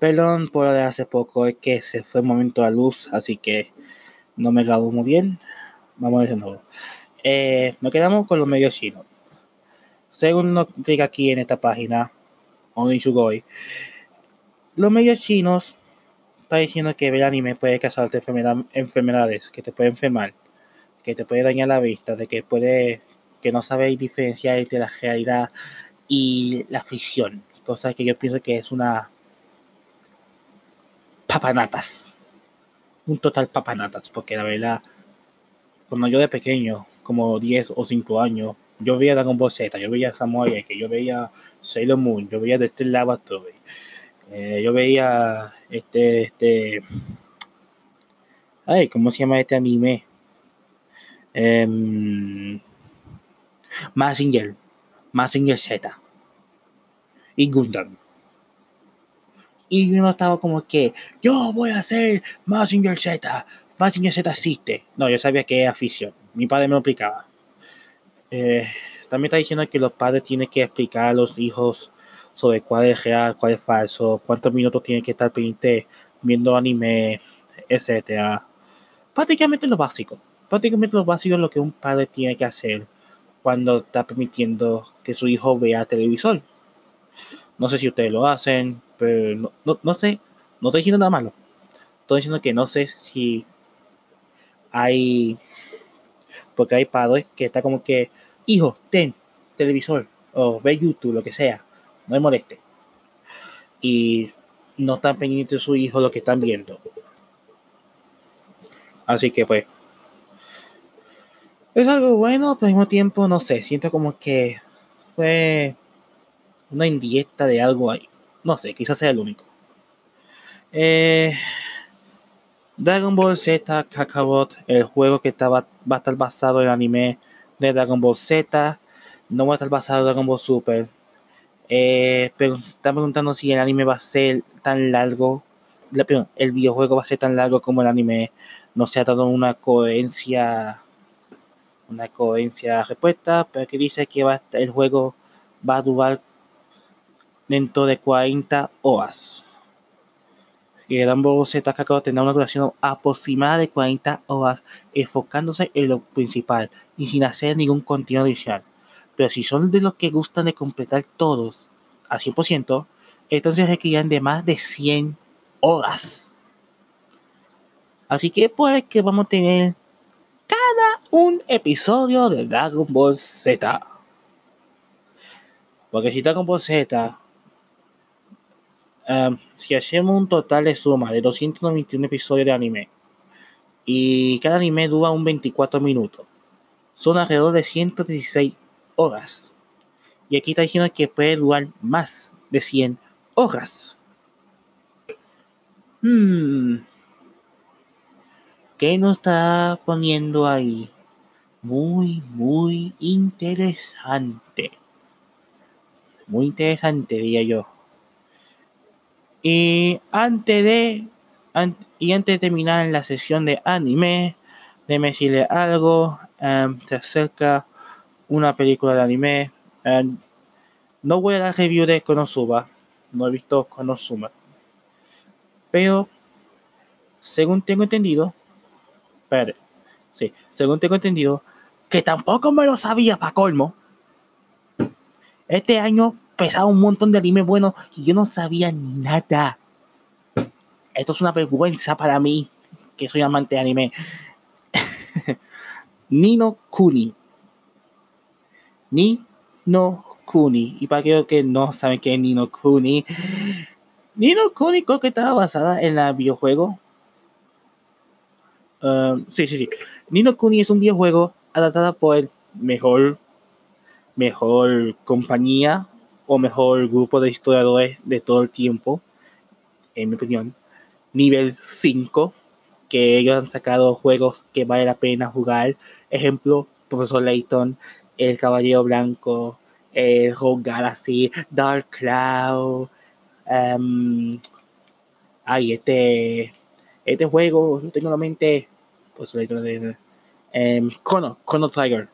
Perdón por lo de hace poco, es que se fue un momento a luz, así que no me grabo muy bien. Vamos de nuevo. Eh, nos quedamos con los medios chinos. Según nos diga aquí en esta página, Onishugoi, los medios chinos están diciendo que ver anime puede causarte enfermedades, que te puede enfermar, que te puede dañar la vista, de que puede que no sabéis diferenciar entre la realidad y la ficción, cosa que yo pienso que es una papanatas, un total papanatas, porque la verdad, cuando yo de pequeño, como 10 o 5 años, yo veía Dragon Ball yo veía Samurai, que yo veía Sailor Moon, yo veía este Laboratory, eh, yo veía este, este, ay, ¿cómo se llama este anime? Eh, Massinger, Massinger Z y Gundam. Y yo no estaba como que, yo voy a hacer Massinger Z, Massinger Z existe. No, yo sabía que era afición. Mi padre me lo explicaba. Eh, también está diciendo que los padres tienen que explicar a los hijos sobre cuál es real, cuál es falso, cuántos minutos tienen que estar pendiente viendo anime, etcétera. Prácticamente lo básico. Prácticamente lo básico es lo que un padre tiene que hacer cuando está permitiendo que su hijo vea televisor. No sé si ustedes lo hacen, pero no, no, sé, no estoy diciendo nada malo. Estoy diciendo que no sé si hay, porque hay padres que está como que, hijo, ten televisor o ve YouTube, lo que sea, no me moleste. Y no están pendientes de su hijo lo que están viendo. Así que pues es algo bueno, pero al mismo tiempo, no sé, siento como que fue una indirecta de algo ahí. No sé, quizás sea el único. Eh, Dragon Ball Z Kakarot, el juego que estaba, va a estar basado en el anime de Dragon Ball Z, no va a estar basado en Dragon Ball Super. Eh, pero están preguntando si el anime va a ser tan largo. el videojuego va a ser tan largo como el anime. No se ha dado una coherencia una coherencia respuesta, pero que dice que va el juego va a durar dentro de 40 horas. Que Rambo Z tendrá una duración aproximada de 40 horas, enfocándose en lo principal y sin hacer ningún contenido adicional. Pero si son de los que gustan de completar todos a 100%, entonces requerirán de más de 100 horas. Así que pues que vamos a tener cada un episodio de Dragon Ball Z. Porque si Dragon Ball Z, em, si hacemos un total de suma de 291 episodios de anime, y cada anime dura un 24 minutos, son alrededor de 116 horas. Y aquí está diciendo que puede durar más de 100 horas. Hmm. ¿Qué nos está poniendo ahí? Muy, muy interesante. Muy interesante, diría yo. Y antes de y antes de terminar la sesión de anime, déjeme decirle algo. Em, se acerca una película de anime. Em, no voy a dar review de Konosuba. No he visto Konosuba. Pero, según tengo entendido, pero, sí, según tengo entendido, que tampoco me lo sabía para colmo. Este año pesaba un montón de anime bueno y yo no sabía nada. Esto es una vergüenza para mí, que soy amante de anime. Nino Kuni. Nino Kuni. Y para aquellos que no saben qué es Nino Kuni, Nino Kuni creo que estaba basada en el videojuego Um, sí, sí, sí. Nino Kuni es un videojuego adaptado por el mejor, mejor compañía o mejor grupo de historiadores de todo el tiempo, en mi opinión. Nivel 5, que ellos han sacado juegos que vale la pena jugar. Ejemplo, Profesor Layton, El Caballero Blanco, el Rogue Galaxy, Dark Cloud. Um, ay, este este juego, no tengo en la mente, pues de eh, Chrono, Tiger.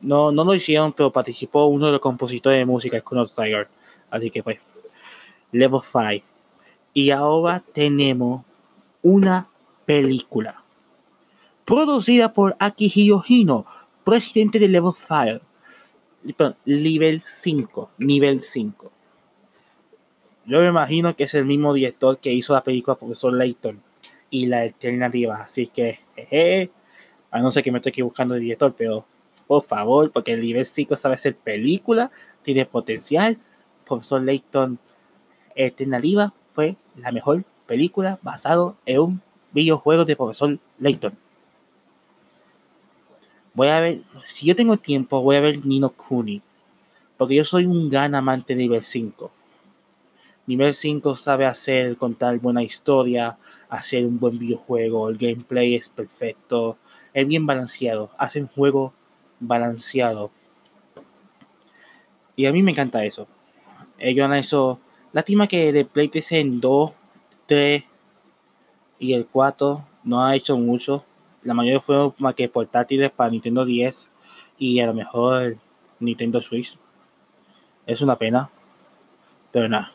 No, no lo hicieron, pero participó uno de los compositores de música, Chrono Tiger. Así que pues, Level 5. Y ahora tenemos una película producida por Akihiro Hino, presidente de Level 5. Perdón, Level 5. Nivel 5. Yo me imagino que es el mismo director que hizo la película Profesor Layton y la alternativa. Así que, jeje, a no ser que me estoy equivocando de director, pero por favor, porque el nivel 5 sabe hacer película, tiene potencial. Profesor Layton Alternativa fue la mejor película basado en un videojuego de Profesor Layton. Voy a ver, si yo tengo tiempo, voy a ver Nino Kuni. Porque yo soy un gran amante de nivel 5. Nivel 5 sabe hacer, contar buena historia, hacer un buen videojuego, el gameplay es perfecto, es bien balanceado, hace un juego balanceado. Y a mí me encanta eso. Ellos han hecho, lástima que de PlayStation 2, 3 y el 4 no ha hecho mucho, la mayoría fueron más que portátiles para Nintendo 10 y a lo mejor Nintendo Switch. Es una pena, pero nada.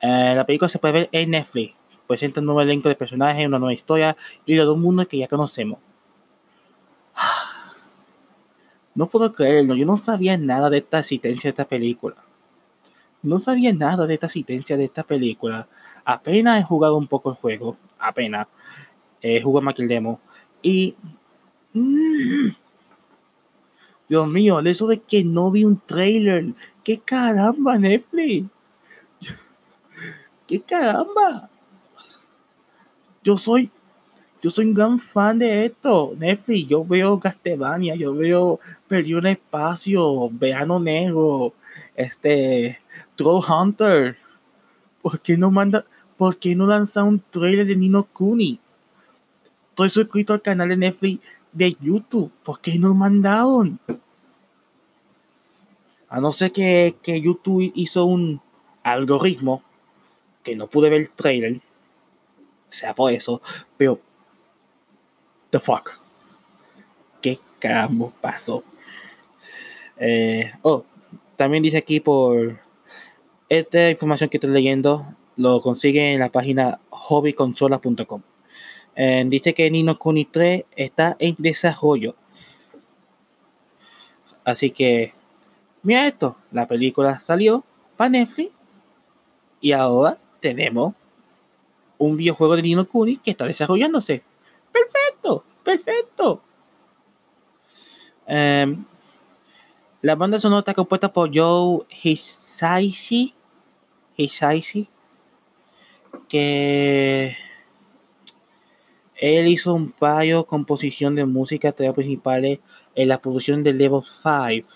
Eh, la película se puede ver en Netflix. Presenta un nuevo elenco de personajes, una nueva historia y de un mundo que ya conocemos. No puedo creerlo, yo no sabía nada de esta existencia de esta película. No sabía nada de esta existencia de esta película. Apenas he jugado un poco el juego, apenas. Más que el demo. Y. Mm, Dios mío, eso de que no vi un trailer. ¡Qué caramba, Netflix! ¡Qué caramba! Yo soy. Yo soy un gran fan de esto. Netflix, yo veo Castlevania, yo veo Perdió un Espacio, Veano Negro, este. Troll Hunter. ¿Por qué no manda.? ¿Por qué no lanza un trailer de Nino Kuni? Estoy suscrito al canal de Netflix de YouTube. ¿Por qué no mandaron? A no ser que, que YouTube hizo un algoritmo que no pude ver el trailer. Sea por eso. Pero. The fuck. ¿Qué caramba pasó? Eh, oh, también dice aquí por. Esta información que estoy leyendo lo consigue en la página hobbyconsola.com. Eh, dice que Nino Kuni 3 está en desarrollo. Así que, mira esto, la película salió para Netflix y ahora tenemos un videojuego de Nino Kuni que está desarrollándose. Perfecto, perfecto. Eh, la banda sonora está compuesta por Joe Hisaishi, Hisaishi, que él hizo un payo composición de música temas principales en la producción de Level 5.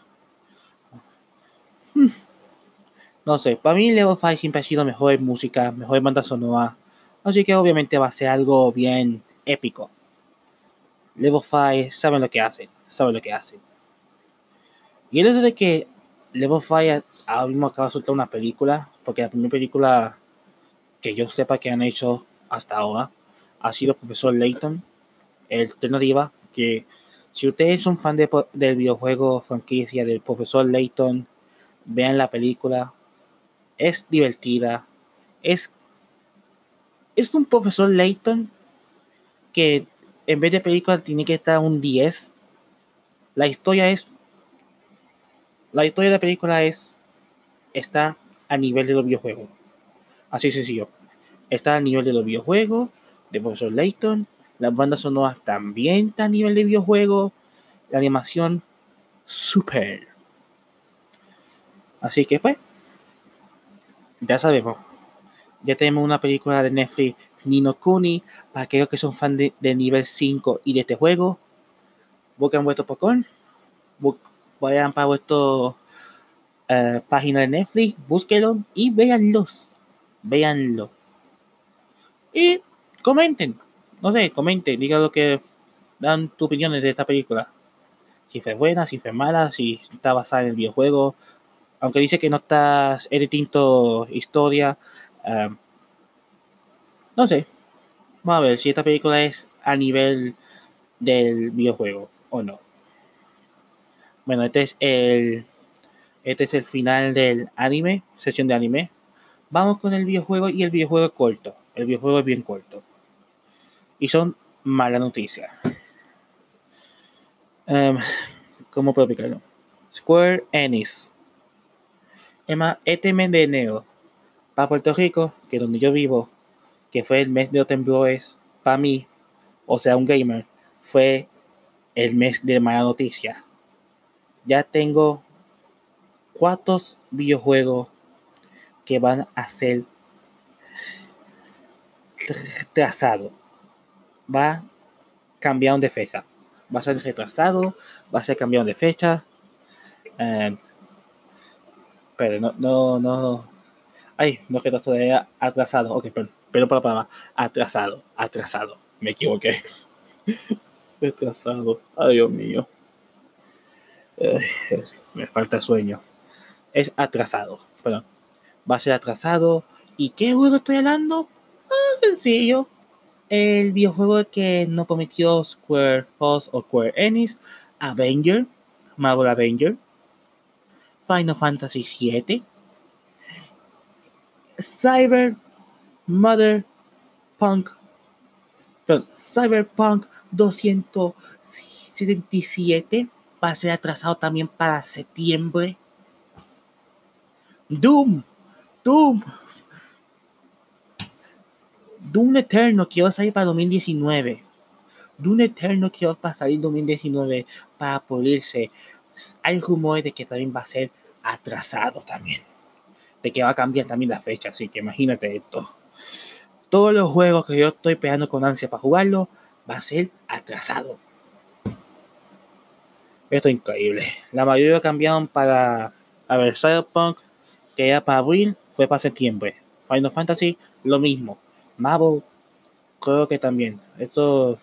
Hmm. No sé, para mí Level 5 siempre ha sido mejor música, mejor banda sonora. Así que obviamente va a ser algo bien épico. Level 5 saben lo que hacen, saben lo que hacen. Y el hecho de que Level 5 ahora mismo acaba de soltar una película, porque la primera película que yo sepa que han hecho hasta ahora ha sido Profesor Layton, el alternativa que si ustedes son fan de, del videojuego franquicia del Profesor Layton, vean la película, es divertida, es, es un Profesor Layton que en vez de película tiene que estar un 10. La historia es, la historia de la película es, está a nivel de los videojuegos. Así sencillo. Está a nivel de los videojuegos de Profesor Layton. Las bandas sonoras también están a nivel de videojuego. La animación, super. Así que pues, ya sabemos. Ya tenemos una película de Netflix, Nino Kuni, para aquellos que son fans de, de, nivel 5 y de este juego. Busquen vuestro Pokémon. Vayan para vuestra uh, página de Netflix, búsquenlo y véanlos. Véanlo. Y comenten, no sé, comenten, digan lo que dan tu opinión de esta película. Si fue buena, si fue mala, si está basada en el videojuego. Aunque dice que no está, es distinto historia. Um, no sé. Vamos a ver si esta película es a nivel del videojuego o no. Bueno, este es el este es el final del anime, sesión de anime. Vamos con el videojuego y el videojuego es corto. El videojuego es bien corto. Y son malas noticias. Um, ¿Cómo puedo explicarlo? Square Enix. Emma, este mes de enero, para Puerto Rico, que es donde yo vivo, que fue el mes de los temblores, para mí, o sea, un gamer, fue el mes de mala noticia. Ya tengo cuatro videojuegos que van a ser retrasados. Va cambiando de fecha. Va a ser retrasado, va a ser cambiado de fecha. Eh, pero no, no, no. Ay, no retrasado, era atrasado. Ok, pero, pero para, para, atrasado, atrasado. Me equivoqué. Retrasado. Ay, Dios mío. me falta sueño. Es atrasado. Perdón va a ser atrasado. ¿Y qué juego estoy hablando? Ah, sencillo. El videojuego que no prometió Square Fox o Square Enix, Avenger, Marvel Avenger, Final Fantasy VII, Cyber Mother Punk, perdón, Cyberpunk 277 va a ser atrasado también para septiembre. Doom Doom. Doom Eterno que va a salir para 2019. Doom Eterno que va a salir en 2019 para pulirse. Hay rumores de que también va a ser atrasado también. De que va a cambiar también la fecha. Así que imagínate esto. Todos los juegos que yo estoy esperando con ansia para jugarlo va a ser atrasado. Esto es increíble. La mayoría cambiaron para a ver Cyberpunk, que era para abril, fue para septiembre. Final Fantasy, lo mismo. Marvel, creo que también. Esto,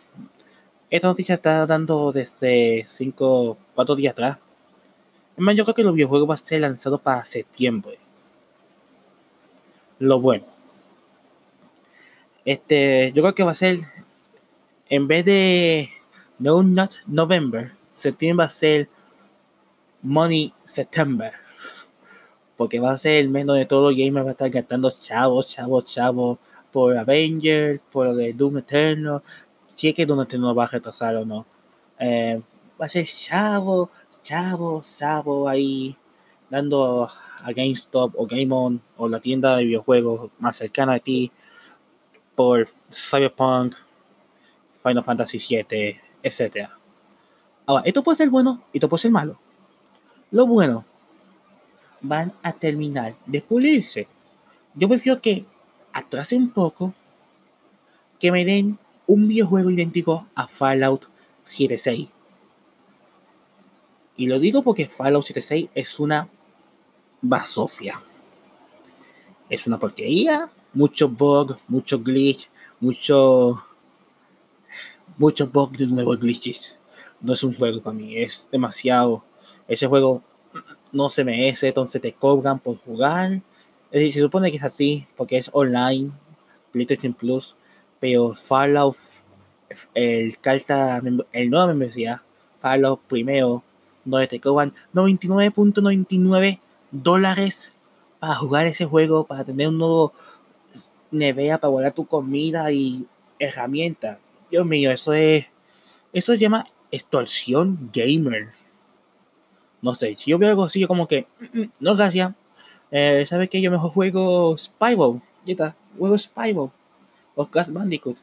esta noticia está dando desde 5, 4 días atrás. Es más, yo creo que los videojuegos van a ser lanzados para septiembre. Lo bueno. Este, yo creo que va a ser, en vez de No Not November, septiembre va a ser Money September porque va a ser el mes donde todos los gamers van a estar gastando chavos, chavos, chavos por Avengers, por el Doom Eternal. Si es que Doom Eternal va a retrasar o no. Eh, va a ser chavo, chavo, chavo ahí dando a GameStop o Game On o la tienda de videojuegos más cercana a ti por Cyberpunk, Final Fantasy VII, etc. Ahora, esto puede ser bueno y esto puede ser malo. Lo bueno van a terminar de pulirse. Yo prefiero que atrase un poco, que me den un videojuego idéntico a Fallout 76. Y lo digo porque Fallout 76 es una basofia. Es una porquería, mucho bug, mucho glitch, mucho mucho bug de nuevos glitches. No es un juego para mí, es demasiado. Ese juego no se merece, entonces te cobran por jugar. Es decir, se supone que es así, porque es online, PlayStation Plus, pero Fallout, el carta, el nuevo membresía, Fallout primero, donde te cobran 99.99 dólares para jugar ese juego, para tener un nuevo nevea para guardar tu comida y herramientas. Dios mío, eso es, eso se llama extorsión gamer. No sé, si yo veo algo así, yo como que, mm, mm, no, gracias. Eh, ¿Sabes que Yo mejor juego Spyro. Ya está, juego Spyro. O Crash Bandicoot.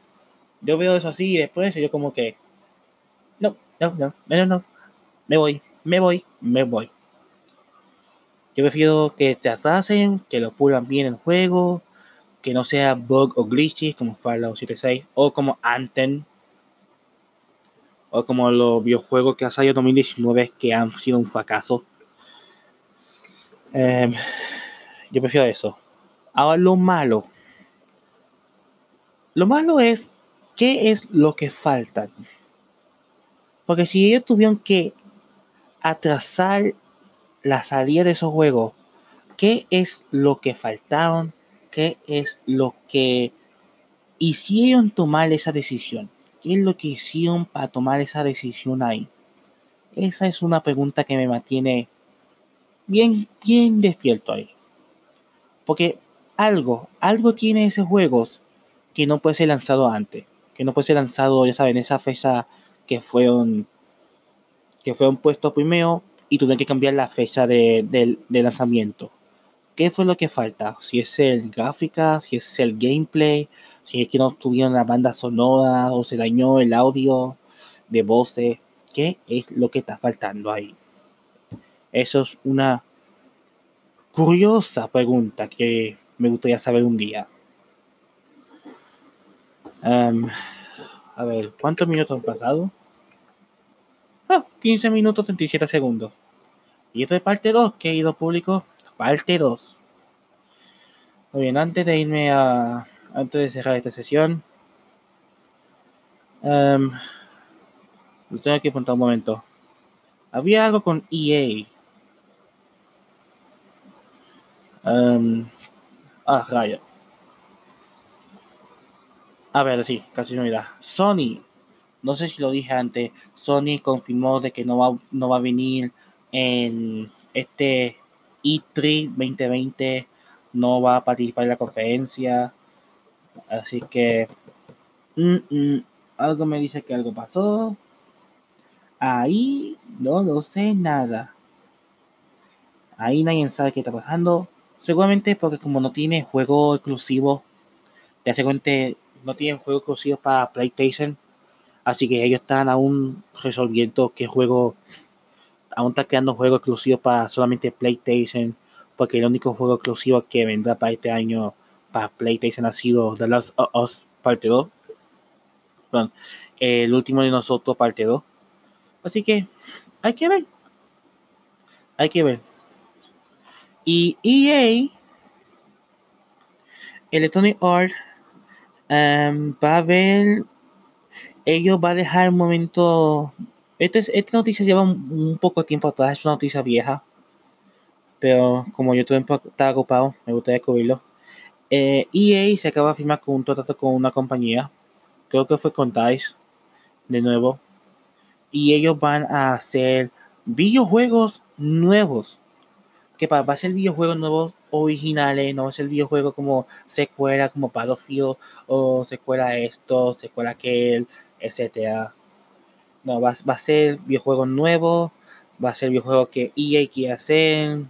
Yo veo eso así y después yo como que, no, no, no, no, no, me voy, me voy, me voy. Yo prefiero que te atrasen, que lo pulan bien el juego, que no sea bug o glitches como Fallout 76 o como Anthem o como los videojuegos que ha salido en 2019 que han sido un fracaso. Em, yo prefiero eso. Ahora lo malo. Lo malo es qué es lo que falta. Porque si ellos tuvieron que atrasar la salida de esos juegos, ¿qué es lo que faltaron? ¿Qué es lo que hicieron tomar esa decisión? ¿Qué es lo que hicieron para tomar esa decisión ahí? Esa es una pregunta que me mantiene bien, bien despierto ahí. Porque algo, algo tiene ese juego que no puede ser lanzado antes, que no puede ser lanzado, ya saben, esa fecha que fueron que fueron puestos primero y tuvieron que cambiar la fecha de, de, lanzamiento. ¿Qué fue lo que falta? Si es el gráfica, si es el gameplay, si es que no tuvieron la banda sonora o se dañó el audio de voces. ¿Qué es lo que está faltando ahí? Eso es una curiosa pregunta que me gustaría saber un día. Um, a ver, ¿cuántos minutos han pasado? Ah, 15 minutos 37 segundos. Y esto es parte 2, querido público. Parte 2. Muy bien, antes de irme a. Antes de cerrar esta sesión. Um, tengo que apuntar un momento. Había algo con EA. Um, ah, rayo. A ver, sí, casi no da. Sony. No sé si lo dije antes. Sony confirmó de que no va, no va a venir en este E3 2020. No va a participar en la conferencia. Así que... Mm, mm, algo me dice que algo pasó. Ahí no lo sé nada. Ahí nadie sabe qué está pasando. Seguramente porque como no tiene juego exclusivo, ya seguramente no tienen juego exclusivo para PlayStation. Así que ellos están aún resolviendo qué juego, aún está creando juegos exclusivos para solamente PlayStation. Porque el único juego exclusivo que vendrá para este año para PlayStation ha sido The Last of Us Parte 2. el último de nosotros Parte 2. Así que hay que ver. Hay que ver. Y EA, Electronic Arts, um, va a ver, ellos va a dejar un momento. Este, esta noticia lleva un, poco de tiempo atrás, es una noticia vieja. Pero como yo estaba ocupado, me gustaría descubrirlo. Eh, EA se acaba de firmar con un trato con una compañía. Creo que fue con DICE. De nuevo. Y ellos van a hacer videojuegos nuevos que va a ser videojuegos nuevos originales, no va a ser videojuego como secuela, como Battlefield, o secuela esto, secuela aquel, etcétera. No, va, va a ser videojuegos nuevos, va a ser videojuegos que EA quiere hacer.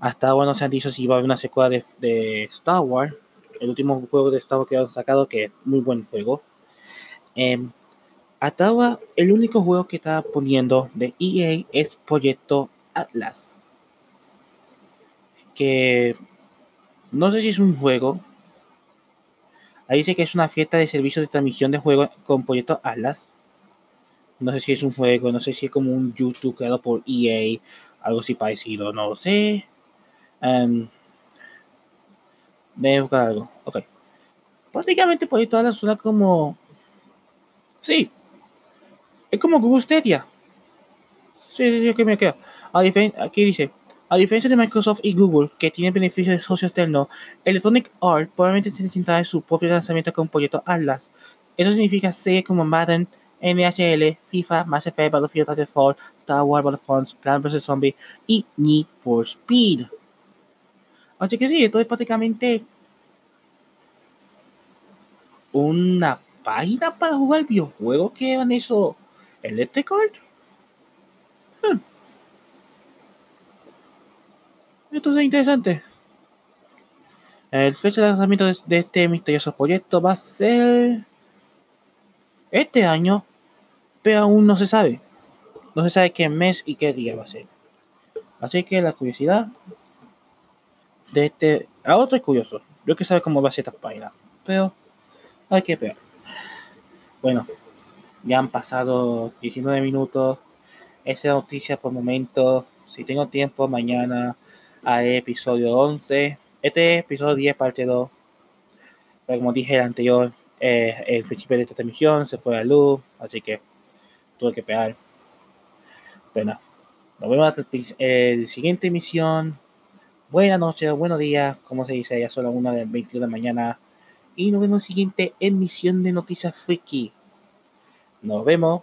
Hasta ahora no se han dicho si va a haber una secuela de, Star Wars. El último juego de Star Wars que han sacado, que es muy buen juego. Em, hasta ahora, el único juego que está poniendo de EA es Proyecto Atlas que no sé si es un juego. Ahí dice que es una fiesta de servicios de transmisión de juego con proyecto Atlas. No sé si es un juego, no sé si es como un YouTube creado por EA, algo así parecido, no lo sé. Um, voy a buscar algo. Ok. Prácticamente Proyecto Atlas suena como. Sí. Es como Google Stadia. Sí, sí, sí, que me queda. Aquí dice. A diferencia de Microsoft y Google, que tienen beneficios de socio externo, Electronic Arts probablemente intentará su propio lanzamiento con proyecto Atlas. Eso significa series como Madden, NHL, FIFA, Mass Effect, Battlefield Titanfall, Star Wars Battlefront, Plan vs. Zombie y Need for Speed. Así que sí, esto es prácticamente una página para jugar videojuegos que van eso Electric Arts. Hmm. Esto es interesante. El fecha de lanzamiento de, este misterioso proyecto va a ser este año, aún no se sabe. No se sabe qué mes y qué día va a ser. Así que la curiosidad de este. A otro es curioso. Yo que sabe cómo va a ser esta página. Pero hay que esperar. Bueno, ya han pasado 19 minutos. Esa noticia por momento. Si tengo tiempo, mañana al episodio 11. Este es episodio 10, parte 2. Pero como dije el anterior, eh, el principio de esta transmisión se fue a la luz, así que tuve que pegar. Bueno, nos vemos en la siguiente emisión. Buenas noches, buenos días, como se dice, ya solo una de 22 de la mañana. Y nos vemos en la siguiente emisión de Noticias Freaky. Nos vemos.